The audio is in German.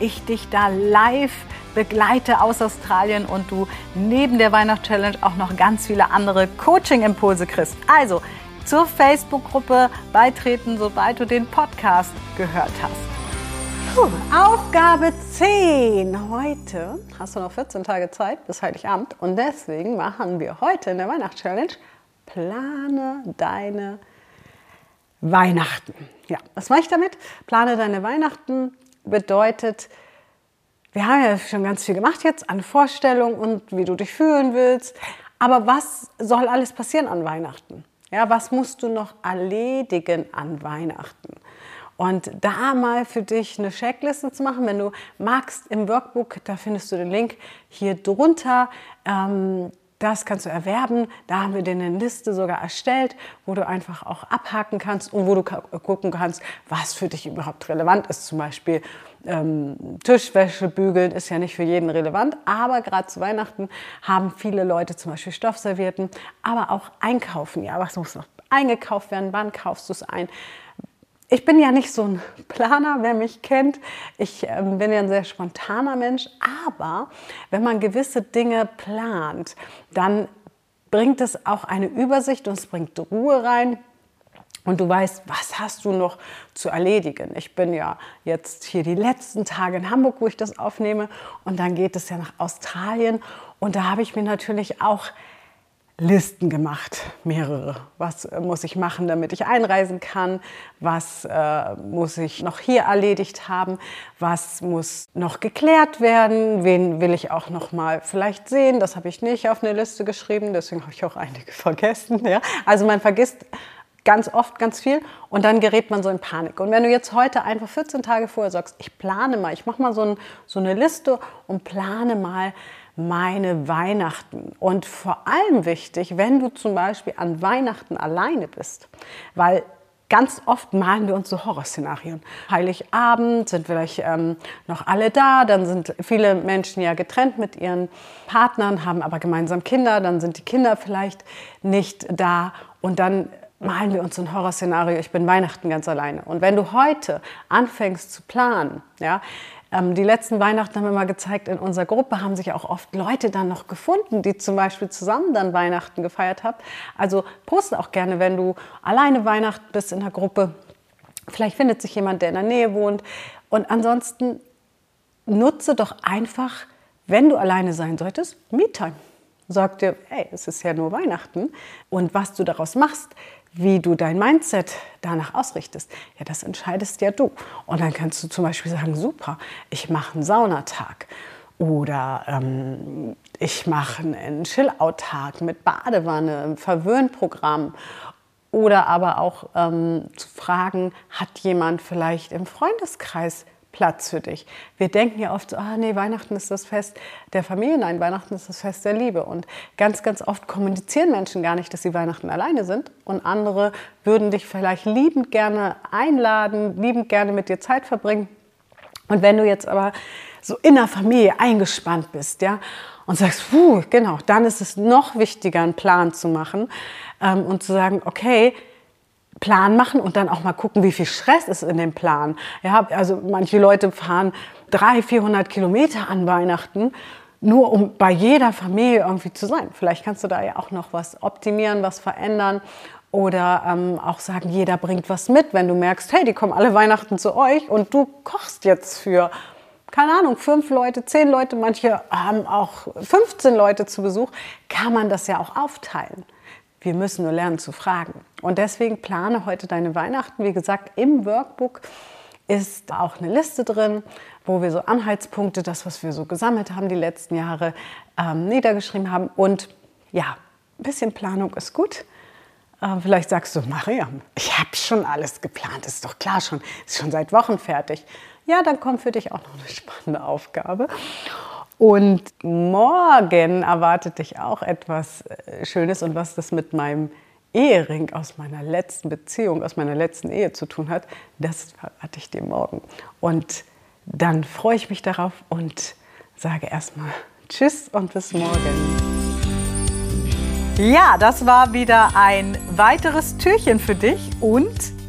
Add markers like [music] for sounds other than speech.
ich dich da live begleite aus Australien und du neben der Weihnachtschallenge auch noch ganz viele andere Coaching-Impulse kriegst. Also zur Facebook-Gruppe beitreten, sobald du den Podcast gehört hast. Puh, Aufgabe 10. Heute hast du noch 14 Tage Zeit bis Heiligabend und deswegen machen wir heute in der Weihnachtschallenge Plane deine Weihnachten. Ja, was mache ich damit? Plane deine Weihnachten bedeutet, wir haben ja schon ganz viel gemacht jetzt an Vorstellungen und wie du dich fühlen willst. Aber was soll alles passieren an Weihnachten? Ja, was musst du noch erledigen an Weihnachten? Und da mal für dich eine Checkliste zu machen, wenn du magst im Workbook, da findest du den Link hier drunter. Ähm, das kannst du erwerben. Da haben wir dir eine Liste sogar erstellt, wo du einfach auch abhaken kannst und wo du gucken kannst, was für dich überhaupt relevant ist. Zum Beispiel ähm, Tischwäsche bügeln ist ja nicht für jeden relevant, aber gerade zu Weihnachten haben viele Leute zum Beispiel Stoffservierten, aber auch einkaufen. Ja, was muss noch eingekauft werden? Wann kaufst du es ein? Ich bin ja nicht so ein Planer, wer mich kennt. Ich ähm, bin ja ein sehr spontaner Mensch. Aber wenn man gewisse Dinge plant, dann bringt es auch eine Übersicht und es bringt Ruhe rein. Und du weißt, was hast du noch zu erledigen. Ich bin ja jetzt hier die letzten Tage in Hamburg, wo ich das aufnehme. Und dann geht es ja nach Australien. Und da habe ich mir natürlich auch Listen gemacht, mehrere. Was äh, muss ich machen, damit ich einreisen kann? Was äh, muss ich noch hier erledigt haben? Was muss noch geklärt werden? Wen will ich auch noch mal vielleicht sehen? Das habe ich nicht auf eine Liste geschrieben, deswegen habe ich auch einige [laughs] vergessen. Ja? Also man vergisst ganz oft ganz viel und dann gerät man so in Panik. Und wenn du jetzt heute einfach 14 Tage vorher sagst, ich plane mal, ich mache mal so, ein, so eine Liste und plane mal, meine Weihnachten. Und vor allem wichtig, wenn du zum Beispiel an Weihnachten alleine bist, weil ganz oft malen wir uns so Horrorszenarien. Heiligabend sind vielleicht ähm, noch alle da, dann sind viele Menschen ja getrennt mit ihren Partnern, haben aber gemeinsam Kinder, dann sind die Kinder vielleicht nicht da und dann malen wir uns so ein Horrorszenario, ich bin Weihnachten ganz alleine. Und wenn du heute anfängst zu planen, ja, ähm, die letzten Weihnachten haben wir mal gezeigt, in unserer Gruppe haben sich auch oft Leute dann noch gefunden, die zum Beispiel zusammen dann Weihnachten gefeiert haben. Also poste auch gerne, wenn du alleine Weihnachten bist in der Gruppe. Vielleicht findet sich jemand, der in der Nähe wohnt. Und ansonsten nutze doch einfach, wenn du alleine sein solltest, Me-Time. Sag dir, hey, es ist ja nur Weihnachten. Und was du daraus machst, wie du dein Mindset danach ausrichtest, ja, das entscheidest ja du. Und dann kannst du zum Beispiel sagen, super, ich mache einen Saunatag. Oder ähm, ich mache einen Chill-Out-Tag mit Badewanne, Verwöhnprogramm. Oder aber auch ähm, zu fragen, hat jemand vielleicht im Freundeskreis Platz für dich. Wir denken ja oft, ah nee, Weihnachten ist das Fest der Familie, nein, Weihnachten ist das Fest der Liebe. Und ganz, ganz oft kommunizieren Menschen gar nicht, dass sie Weihnachten alleine sind. Und andere würden dich vielleicht liebend gerne einladen, liebend gerne mit dir Zeit verbringen. Und wenn du jetzt aber so in der Familie eingespannt bist, ja, und sagst, puh, genau, dann ist es noch wichtiger, einen Plan zu machen ähm, und zu sagen, okay, Plan machen und dann auch mal gucken, wie viel Stress ist in dem Plan. Ja, also manche Leute fahren 300, 400 Kilometer an Weihnachten, nur um bei jeder Familie irgendwie zu sein. Vielleicht kannst du da ja auch noch was optimieren, was verändern oder ähm, auch sagen, jeder bringt was mit. Wenn du merkst, hey, die kommen alle Weihnachten zu euch und du kochst jetzt für keine Ahnung, fünf Leute, zehn Leute, manche haben auch 15 Leute zu Besuch, kann man das ja auch aufteilen. Wir müssen nur lernen zu fragen. Und deswegen plane heute deine Weihnachten. Wie gesagt, im Workbook ist auch eine Liste drin, wo wir so Anhaltspunkte, das, was wir so gesammelt haben die letzten Jahre, ähm, niedergeschrieben haben. Und ja, ein bisschen Planung ist gut. Äh, vielleicht sagst du, Mariam, ich habe schon alles geplant, ist doch klar schon, ist schon seit Wochen fertig. ja, dann kommt für dich auch noch eine spannende Aufgabe. Und morgen erwartet dich auch etwas äh, Schönes und was das mit meinem Ehering aus meiner letzten Beziehung, aus meiner letzten Ehe zu tun hat, das verrate ich dir morgen. Und dann freue ich mich darauf und sage erstmal Tschüss und bis morgen. Ja, das war wieder ein weiteres Türchen für dich und